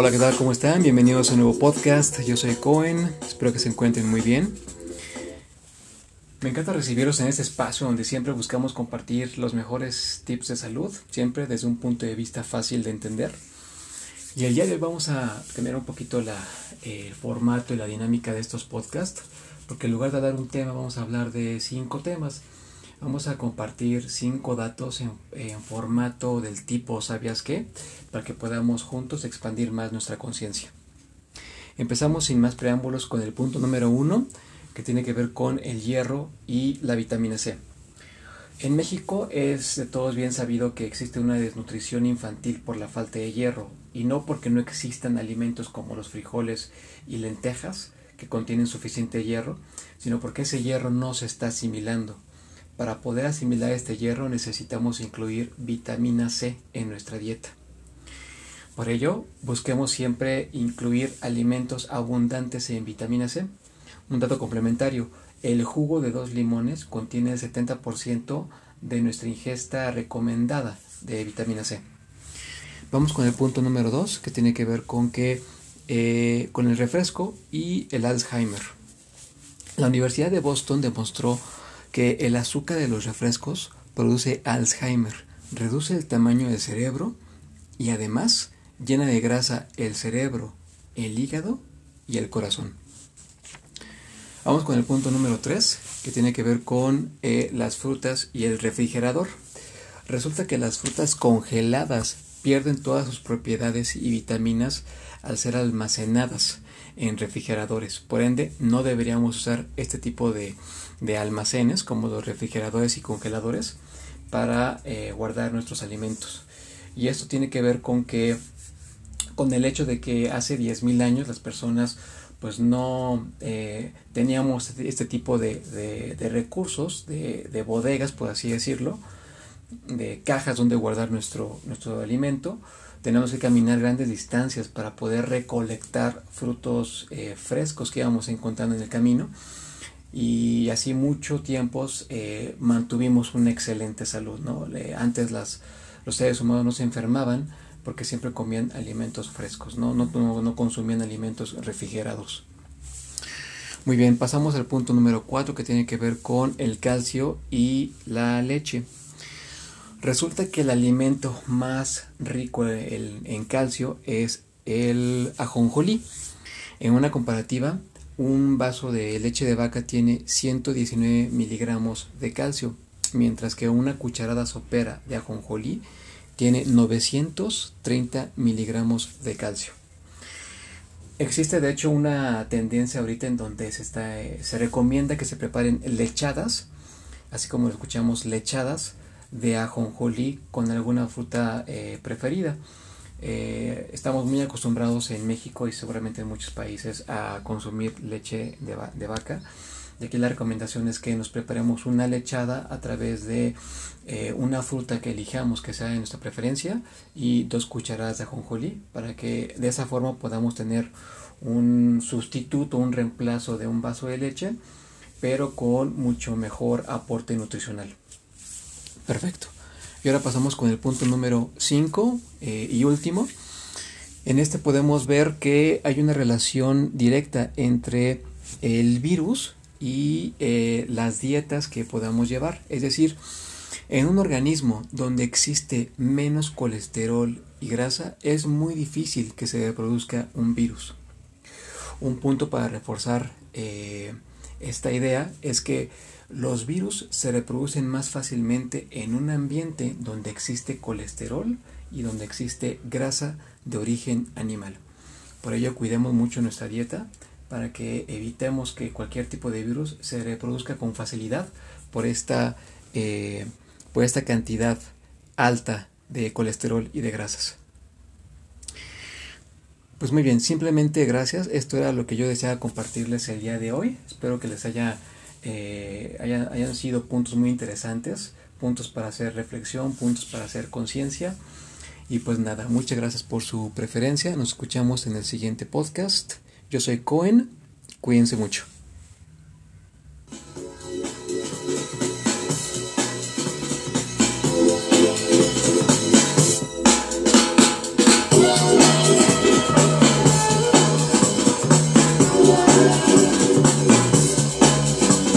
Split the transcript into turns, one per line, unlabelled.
Hola, ¿qué tal? ¿Cómo están? Bienvenidos a un nuevo podcast. Yo soy Cohen. Espero que se encuentren muy bien. Me encanta recibiros en este espacio donde siempre buscamos compartir los mejores tips de salud, siempre desde un punto de vista fácil de entender. Y el día de hoy vamos a cambiar un poquito la, el formato y la dinámica de estos podcasts, porque en lugar de dar un tema vamos a hablar de cinco temas. Vamos a compartir cinco datos en, formato del tipo ¿sabías qué? para que podamos juntos expandir más nuestra conciencia. Empezamos sin más preámbulos con el punto número uno que tiene que ver con el hierro y la vitamina C. En México es de todos bien sabido que existe una desnutrición infantil por la falta de hierro y no porque no existan alimentos como los frijoles y lentejas que contienen suficiente hierro, sino porque ese hierro no se está asimilando para poder asimilar este hierro necesitamos incluir vitamina C en nuestra dieta. Por ello, busquemos siempre incluir alimentos abundantes en vitamina C. Un dato complementario, el jugo de dos limones contiene el 70% de nuestra ingesta recomendada de vitamina C. Vamos con el punto número 2, que tiene que ver con, que, eh, con el refresco y el Alzheimer. La Universidad de Boston demostró que el azúcar de los refrescos produce Alzheimer, reduce el tamaño del cerebro y además llena de grasa el cerebro, el hígado y el corazón. Vamos con el punto número 3, que tiene que ver con eh, las frutas y el refrigerador. Resulta que las frutas congeladas pierden todas sus propiedades y vitaminas al ser almacenadas en refrigeradores. Por ende, no deberíamos usar este tipo de, de almacenes como los refrigeradores y congeladores para eh, guardar nuestros alimentos. Y esto tiene que ver con que con el hecho de que hace 10.000 años las personas pues no eh, teníamos este, este tipo de, de, recursos, de, de, bodegas, por así decirlo, de cajas donde guardar nuestro, nuestro alimento. Tenemos que caminar grandes distancias para poder recolectar frutos eh, frescos que íbamos encontrando en el camino y así mucho tiempo eh, mantuvimos una excelente salud. ¿no? antes las, los seres humanos no se enfermaban porque siempre comían alimentos frescos, no, no, no, consumían alimentos refrigerados. Muy bien, pasamos al punto número 4 que tiene que ver con el calcio y la leche. Resulta que el alimento más rico en calcio es el ajonjolí. En una comparativa, un vaso de leche de vaca tiene 119 miligramos de calcio, mientras que una cucharada sopera de ajonjolí tiene 930 miligramos de calcio. Existe de hecho una tendencia ahorita en donde se, está, se recomienda que se preparen lechadas, así como escuchamos lechadas de ajonjolí con alguna fruta eh, preferida. Eh, estamos muy acostumbrados en México y seguramente en muchos países a consumir leche de, vaca. Y aquí la recomendación es que nos preparemos una lechada a través de eh, una fruta que elijamos que sea de nuestra preferencia y dos cucharadas de ajonjolí para que de esa forma podamos tener un sustituto, un reemplazo de un vaso de leche, pero con mucho mejor aporte nutricional. Perfecto. Y ahora pasamos con el punto número 5 eh, y último. En este podemos ver que hay una relación directa entre el virus y eh, las dietas que podamos llevar. Es decir, en un organismo donde existe menos colesterol y grasa, es muy difícil que se reproduzca un virus. Un punto para reforzar eh, esta idea es que los virus se reproducen más fácilmente en un ambiente donde existe colesterol y donde existe grasa de origen animal. Por ello cuidemos mucho nuestra dieta para que evitemos que cualquier tipo de virus se reproduzca con facilidad por esta, eh, por esta cantidad alta de colesterol y de grasas. Pues muy bien, simplemente gracias. Esto era lo que yo deseaba compartirles el día de hoy. Espero que les haya eh, hayan, sido puntos muy interesantes, puntos para hacer reflexión, puntos para hacer conciencia. Y pues nada, muchas gracias por su preferencia. Nos escuchamos en el siguiente podcast. Yo soy Cohen. Cuídense mucho.